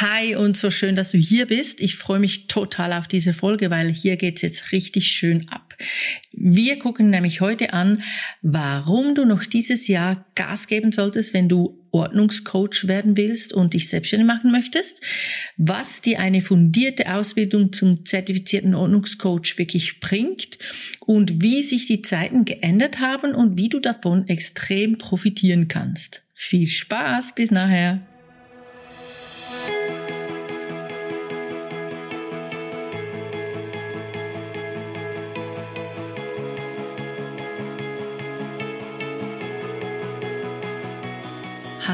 Hi und so schön, dass du hier bist. Ich freue mich total auf diese Folge, weil hier geht's jetzt richtig schön ab. Wir gucken nämlich heute an, warum du noch dieses Jahr Gas geben solltest, wenn du Ordnungscoach werden willst und dich selbstständig machen möchtest, was dir eine fundierte Ausbildung zum zertifizierten Ordnungscoach wirklich bringt und wie sich die Zeiten geändert haben und wie du davon extrem profitieren kannst. Viel Spaß, bis nachher.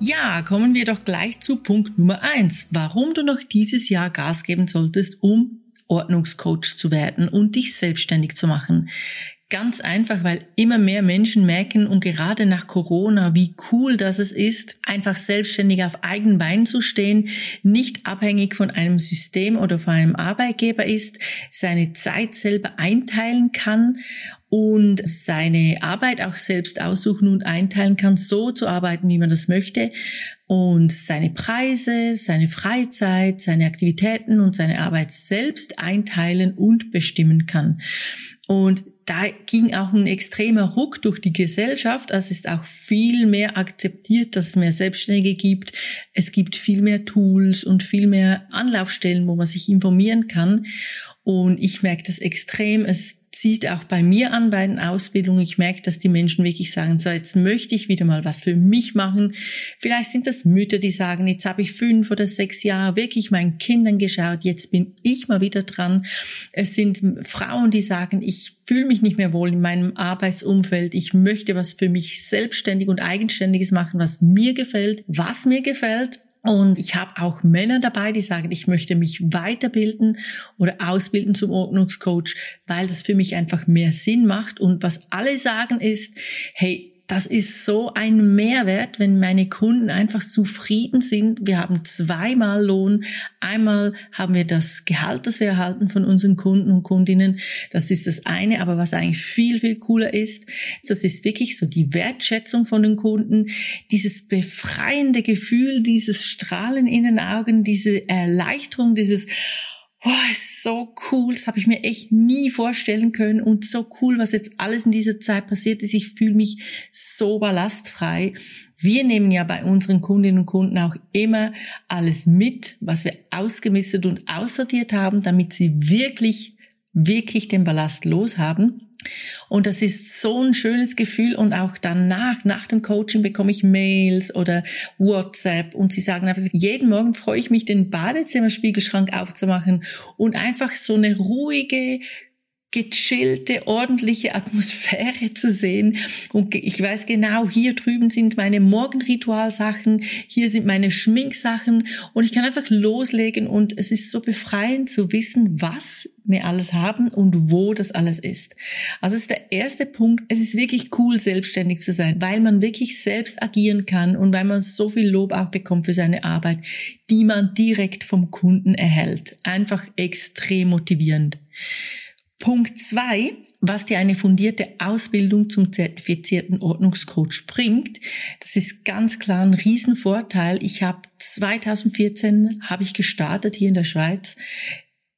Ja, kommen wir doch gleich zu Punkt Nummer eins. Warum du noch dieses Jahr Gas geben solltest, um Ordnungscoach zu werden und dich selbstständig zu machen. Ganz einfach, weil immer mehr Menschen merken und gerade nach Corona, wie cool das es ist, einfach selbstständig auf eigenen Beinen zu stehen, nicht abhängig von einem System oder von einem Arbeitgeber ist, seine Zeit selber einteilen kann und seine Arbeit auch selbst aussuchen und einteilen kann, so zu arbeiten, wie man das möchte und seine Preise, seine Freizeit, seine Aktivitäten und seine Arbeit selbst einteilen und bestimmen kann. Und da ging auch ein extremer Ruck durch die Gesellschaft. Es ist auch viel mehr akzeptiert, dass es mehr Selbstständige gibt. Es gibt viel mehr Tools und viel mehr Anlaufstellen, wo man sich informieren kann. Und ich merke das extrem. Es zieht auch bei mir an bei den Ausbildungen. Ich merke, dass die Menschen wirklich sagen, so jetzt möchte ich wieder mal was für mich machen. Vielleicht sind das Mütter, die sagen, jetzt habe ich fünf oder sechs Jahre wirklich meinen Kindern geschaut, jetzt bin ich mal wieder dran. Es sind Frauen, die sagen, ich fühle mich nicht mehr wohl in meinem Arbeitsumfeld. Ich möchte was für mich selbstständig und eigenständiges machen, was mir gefällt, was mir gefällt. Und ich habe auch Männer dabei, die sagen, ich möchte mich weiterbilden oder ausbilden zum Ordnungscoach, weil das für mich einfach mehr Sinn macht. Und was alle sagen ist, hey, das ist so ein Mehrwert, wenn meine Kunden einfach zufrieden sind. Wir haben zweimal Lohn. Einmal haben wir das Gehalt, das wir erhalten von unseren Kunden und Kundinnen. Das ist das eine. Aber was eigentlich viel, viel cooler ist, das ist wirklich so die Wertschätzung von den Kunden, dieses befreiende Gefühl, dieses Strahlen in den Augen, diese Erleichterung, dieses Boah, ist so cool, das habe ich mir echt nie vorstellen können und so cool, was jetzt alles in dieser Zeit passiert ist. Ich fühle mich so ballastfrei. Wir nehmen ja bei unseren Kundinnen und Kunden auch immer alles mit, was wir ausgemistet und aussortiert haben, damit sie wirklich, wirklich den Ballast loshaben. Und das ist so ein schönes Gefühl. Und auch danach, nach dem Coaching bekomme ich Mails oder WhatsApp. Und sie sagen einfach, jeden Morgen freue ich mich, den Badezimmerspiegelschrank aufzumachen und einfach so eine ruhige, gechillte, ordentliche Atmosphäre zu sehen. Und ich weiß genau, hier drüben sind meine Morgenritualsachen, hier sind meine Schminksachen und ich kann einfach loslegen und es ist so befreiend zu wissen, was wir alles haben und wo das alles ist. Also ist der erste Punkt. Es ist wirklich cool, selbstständig zu sein, weil man wirklich selbst agieren kann und weil man so viel Lob auch bekommt für seine Arbeit, die man direkt vom Kunden erhält. Einfach extrem motivierend. Punkt zwei, was dir eine fundierte Ausbildung zum zertifizierten Ordnungscoach bringt, das ist ganz klar ein Riesenvorteil. Ich habe 2014 habe ich gestartet hier in der Schweiz.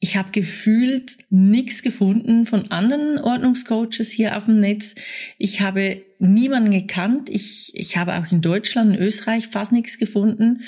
Ich habe gefühlt nichts gefunden von anderen Ordnungscoaches hier auf dem Netz. Ich habe niemanden gekannt. Ich, ich habe auch in Deutschland, in Österreich fast nichts gefunden.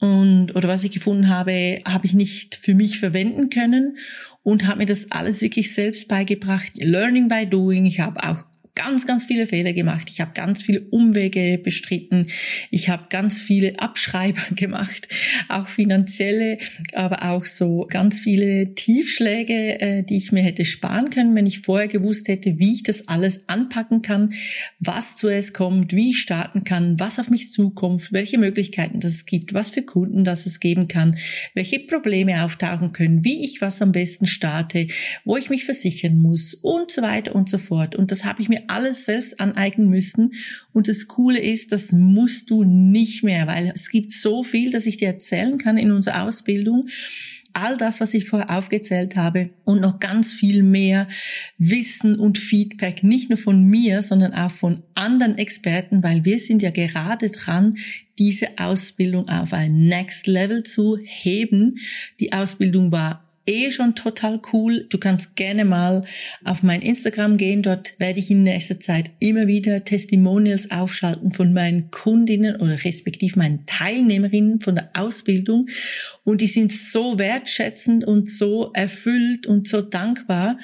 Und, oder was ich gefunden habe, habe ich nicht für mich verwenden können und habe mir das alles wirklich selbst beigebracht. Learning by doing. Ich habe auch ganz, ganz viele Fehler gemacht. Ich habe ganz viele Umwege bestritten. Ich habe ganz viele Abschreiber gemacht, auch finanzielle, aber auch so ganz viele Tiefschläge, äh, die ich mir hätte sparen können, wenn ich vorher gewusst hätte, wie ich das alles anpacken kann, was zuerst kommt, wie ich starten kann, was auf mich zukommt, welche Möglichkeiten das gibt, was für Kunden das es geben kann, welche Probleme auftauchen können, wie ich was am besten starte, wo ich mich versichern muss und so weiter und so fort. Und das habe ich mir alles selbst aneignen müssen. Und das Coole ist, das musst du nicht mehr, weil es gibt so viel, dass ich dir erzählen kann in unserer Ausbildung all das, was ich vorher aufgezählt habe und noch ganz viel mehr Wissen und Feedback, nicht nur von mir, sondern auch von anderen Experten, weil wir sind ja gerade dran, diese Ausbildung auf ein Next Level zu heben. Die Ausbildung war eh schon total cool. Du kannst gerne mal auf mein Instagram gehen. Dort werde ich in nächster Zeit immer wieder Testimonials aufschalten von meinen Kundinnen oder respektiv meinen Teilnehmerinnen von der Ausbildung. Und die sind so wertschätzend und so erfüllt und so dankbar.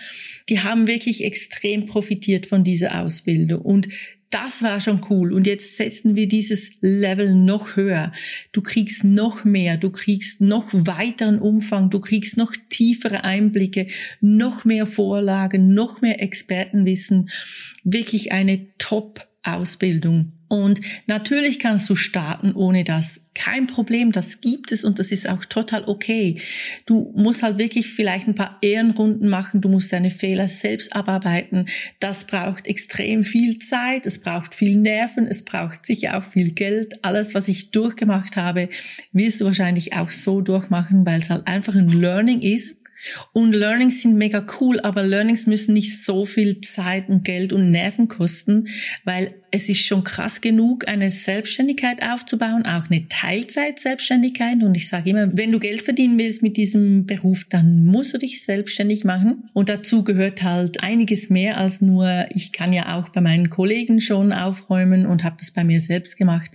Die haben wirklich extrem profitiert von dieser Ausbildung. Und das war schon cool. Und jetzt setzen wir dieses Level noch höher. Du kriegst noch mehr, du kriegst noch weiteren Umfang, du kriegst noch tiefere Einblicke, noch mehr Vorlagen, noch mehr Expertenwissen. Wirklich eine Top-Ausbildung. Und natürlich kannst du starten ohne das. Kein Problem, das gibt es und das ist auch total okay. Du musst halt wirklich vielleicht ein paar Ehrenrunden machen, du musst deine Fehler selbst abarbeiten. Das braucht extrem viel Zeit, es braucht viel Nerven, es braucht sicher auch viel Geld. Alles, was ich durchgemacht habe, wirst du wahrscheinlich auch so durchmachen, weil es halt einfach ein Learning ist und Learnings sind mega cool, aber Learnings müssen nicht so viel Zeit und Geld und Nerven kosten, weil es ist schon krass genug, eine Selbstständigkeit aufzubauen, auch eine Teilzeit-Selbstständigkeit. Und ich sage immer, wenn du Geld verdienen willst mit diesem Beruf, dann musst du dich selbstständig machen. Und dazu gehört halt einiges mehr als nur, ich kann ja auch bei meinen Kollegen schon aufräumen und habe das bei mir selbst gemacht.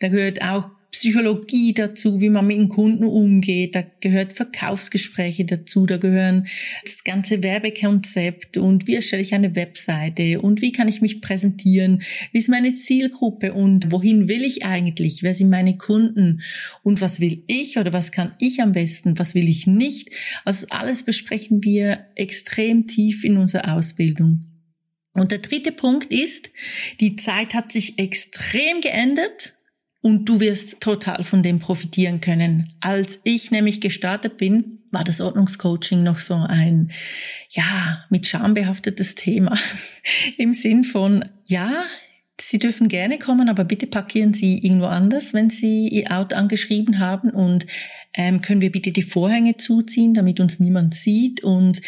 Da gehört auch Psychologie dazu, wie man mit den Kunden umgeht, da gehört Verkaufsgespräche dazu, da gehören das ganze Werbekonzept und wie erstelle ich eine Webseite und wie kann ich mich präsentieren, wie ist meine Zielgruppe und wohin will ich eigentlich, wer sind meine Kunden? Und was will ich oder was kann ich am besten, was will ich nicht. Also alles besprechen wir extrem tief in unserer Ausbildung. Und der dritte Punkt ist, die Zeit hat sich extrem geändert und du wirst total von dem profitieren können. Als ich nämlich gestartet bin, war das Ordnungscoaching noch so ein, ja, mit Scham behaftetes Thema. Im Sinn von, ja, Sie dürfen gerne kommen, aber bitte parkieren Sie irgendwo anders, wenn Sie Ihr Auto angeschrieben haben. Und ähm, können wir bitte die Vorhänge zuziehen, damit uns niemand sieht. Und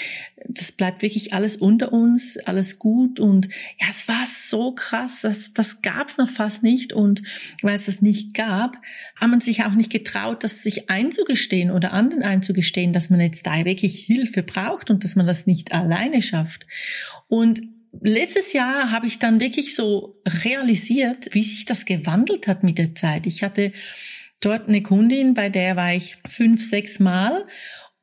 das bleibt wirklich alles unter uns, alles gut. Und ja, es war so krass, das, das gab es noch fast nicht. Und weil es das nicht gab, hat man sich auch nicht getraut, das sich einzugestehen oder anderen einzugestehen, dass man jetzt da wirklich Hilfe braucht und dass man das nicht alleine schafft. Und letztes Jahr habe ich dann wirklich so realisiert, wie sich das gewandelt hat mit der Zeit. Ich hatte dort eine Kundin, bei der war ich fünf, sechs Mal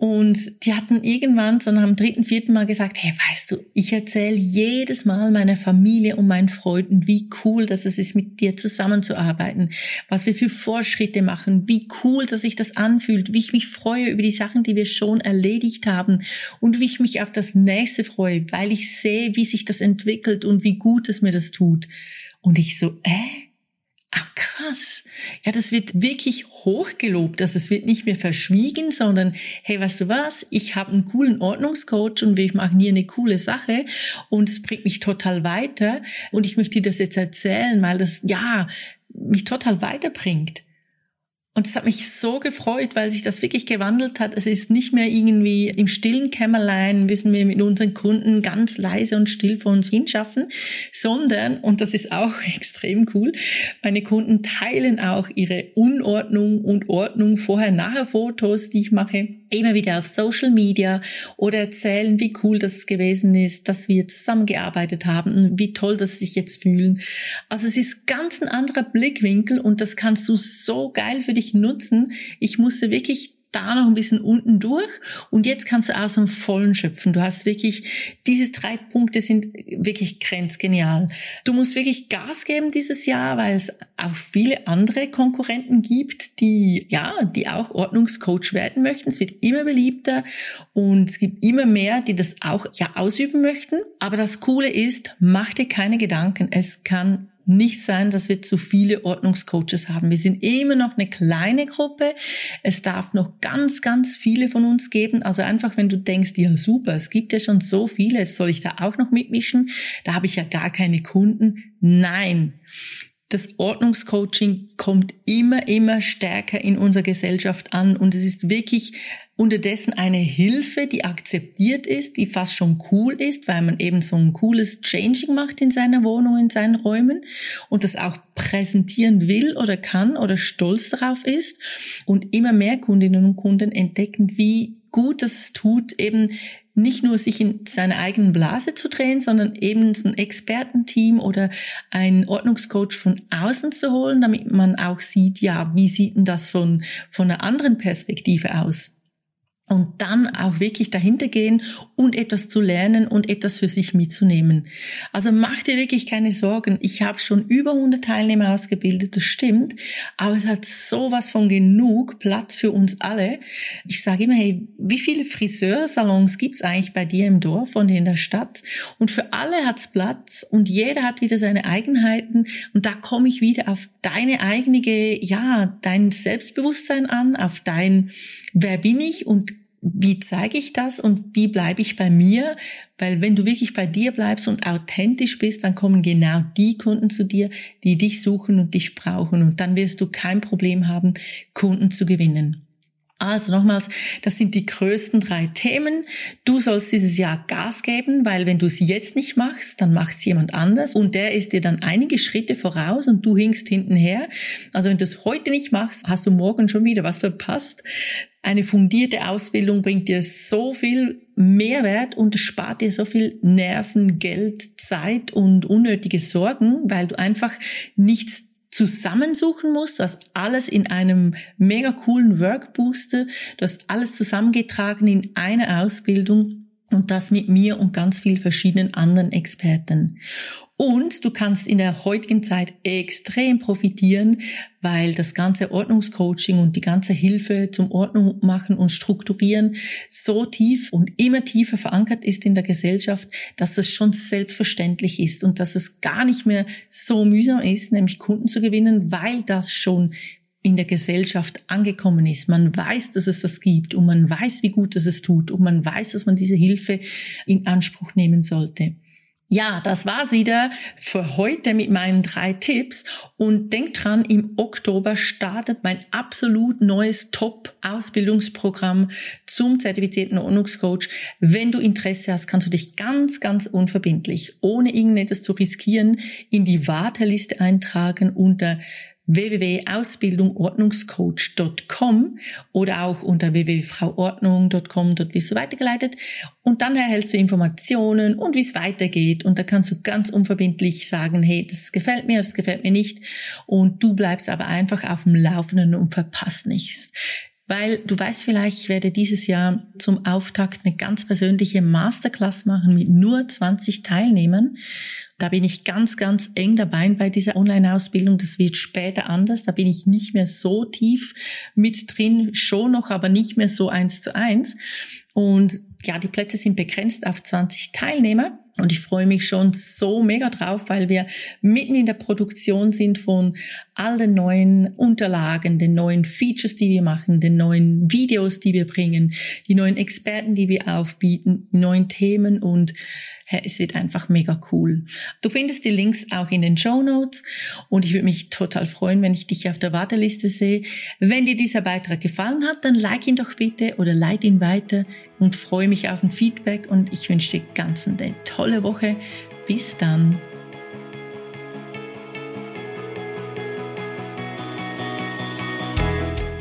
und die hatten irgendwann so dem dritten, vierten Mal gesagt, hey, weißt du, ich erzähle jedes Mal meiner Familie und meinen Freunden, wie cool das ist, mit dir zusammenzuarbeiten, was wir für Fortschritte machen, wie cool, dass sich das anfühlt, wie ich mich freue über die Sachen, die wir schon erledigt haben und wie ich mich auf das nächste freue, weil ich sehe, wie sich das entwickelt und wie gut es mir das tut. Und ich so, äh? Ach krass. Ja, das wird wirklich hochgelobt. Also es wird nicht mehr verschwiegen, sondern hey, weißt du was? Ich habe einen coolen Ordnungscoach und wir machen hier eine coole Sache und es bringt mich total weiter und ich möchte dir das jetzt erzählen, weil das ja mich total weiterbringt. Und es hat mich so gefreut, weil sich das wirklich gewandelt hat. Es ist nicht mehr irgendwie im stillen Kämmerlein, müssen wir mit unseren Kunden ganz leise und still vor uns hinschaffen, sondern, und das ist auch extrem cool, meine Kunden teilen auch ihre Unordnung und Ordnung vorher-nachher Fotos, die ich mache, immer wieder auf Social Media oder erzählen, wie cool das gewesen ist, dass wir zusammengearbeitet haben und wie toll das sich jetzt fühlen. Also es ist ganz ein anderer Blickwinkel und das kannst du so geil für dich nutzen. Ich musste wirklich da noch ein bisschen unten durch und jetzt kannst du aus dem Vollen schöpfen. Du hast wirklich, diese drei Punkte sind wirklich grenzgenial. Du musst wirklich Gas geben dieses Jahr, weil es auch viele andere Konkurrenten gibt, die, ja, die auch Ordnungscoach werden möchten. Es wird immer beliebter und es gibt immer mehr, die das auch, ja, ausüben möchten. Aber das Coole ist, mach dir keine Gedanken. Es kann nicht sein, dass wir zu viele Ordnungscoaches haben. Wir sind immer noch eine kleine Gruppe. Es darf noch ganz, ganz viele von uns geben. Also einfach, wenn du denkst, ja super, es gibt ja schon so viele, soll ich da auch noch mitmischen? Da habe ich ja gar keine Kunden. Nein das Ordnungscoaching kommt immer, immer stärker in unserer Gesellschaft an und es ist wirklich unterdessen eine Hilfe, die akzeptiert ist, die fast schon cool ist, weil man eben so ein cooles Changing macht in seiner Wohnung, in seinen Räumen und das auch präsentieren will oder kann oder stolz darauf ist und immer mehr Kundinnen und Kunden entdecken, wie gut es tut, eben nicht nur sich in seiner eigenen Blase zu drehen, sondern eben ein Expertenteam oder ein Ordnungscoach von außen zu holen, damit man auch sieht, ja, wie sieht denn das von, von einer anderen Perspektive aus? Und dann auch wirklich dahinter gehen und etwas zu lernen und etwas für sich mitzunehmen. Also mach dir wirklich keine Sorgen. Ich habe schon über 100 Teilnehmer ausgebildet, das stimmt, aber es hat sowas von genug Platz für uns alle. Ich sage immer, hey, wie viele Friseursalons gibt's eigentlich bei dir im Dorf und in der Stadt? Und für alle hat's Platz und jeder hat wieder seine Eigenheiten und da komme ich wieder auf deine eigene, ja, dein Selbstbewusstsein an, auf dein, wer bin ich und wie zeige ich das und wie bleibe ich bei mir? Weil wenn du wirklich bei dir bleibst und authentisch bist, dann kommen genau die Kunden zu dir, die dich suchen und dich brauchen. Und dann wirst du kein Problem haben, Kunden zu gewinnen. Also nochmals, das sind die größten drei Themen. Du sollst dieses Jahr Gas geben, weil wenn du es jetzt nicht machst, dann macht es jemand anders und der ist dir dann einige Schritte voraus und du hinkst hinten her. Also wenn du es heute nicht machst, hast du morgen schon wieder was verpasst. Eine fundierte Ausbildung bringt dir so viel Mehrwert und spart dir so viel Nerven, Geld, Zeit und unnötige Sorgen, weil du einfach nichts zusammensuchen musst. Du hast alles in einem mega coolen Workbooster. Du hast alles zusammengetragen in einer Ausbildung und das mit mir und ganz vielen verschiedenen anderen Experten. Und du kannst in der heutigen Zeit extrem profitieren, weil das ganze Ordnungscoaching und die ganze Hilfe zum Ordnung machen und strukturieren so tief und immer tiefer verankert ist in der Gesellschaft, dass es schon selbstverständlich ist und dass es gar nicht mehr so mühsam ist, nämlich Kunden zu gewinnen, weil das schon in der Gesellschaft angekommen ist. Man weiß, dass es das gibt und man weiß, wie gut es es tut und man weiß, dass man diese Hilfe in Anspruch nehmen sollte. Ja, das war's wieder für heute mit meinen drei Tipps. Und denkt dran, im Oktober startet mein absolut neues Top-Ausbildungsprogramm zum zertifizierten Ordnungscoach. Wenn du Interesse hast, kannst du dich ganz, ganz unverbindlich, ohne irgendetwas zu riskieren, in die Warteliste eintragen unter www.ausbildungordnungscoach.com oder auch unter www.frauordnung.com. Dort wirst du weitergeleitet und dann erhältst du Informationen und wie es weitergeht und da kannst du ganz unverbindlich sagen, hey, das gefällt mir, das gefällt mir nicht und du bleibst aber einfach auf dem Laufenden und verpasst nichts. Weil du weißt vielleicht, ich werde dieses Jahr zum Auftakt eine ganz persönliche Masterclass machen mit nur 20 Teilnehmern da bin ich ganz, ganz eng dabei bei dieser Online-Ausbildung. Das wird später anders. Da bin ich nicht mehr so tief mit drin, schon noch, aber nicht mehr so eins zu eins. Und ja, die Plätze sind begrenzt auf 20 Teilnehmer. Und ich freue mich schon so mega drauf, weil wir mitten in der Produktion sind von all den neuen Unterlagen, den neuen Features, die wir machen, den neuen Videos, die wir bringen, die neuen Experten, die wir aufbieten, neuen Themen und es wird einfach mega cool. Du findest die Links auch in den Show Notes und ich würde mich total freuen, wenn ich dich auf der Warteliste sehe. Wenn dir dieser Beitrag gefallen hat, dann like ihn doch bitte oder leite ihn weiter und freue mich auf ein Feedback und ich wünsche dir ganz eine tolle Woche. Bis dann.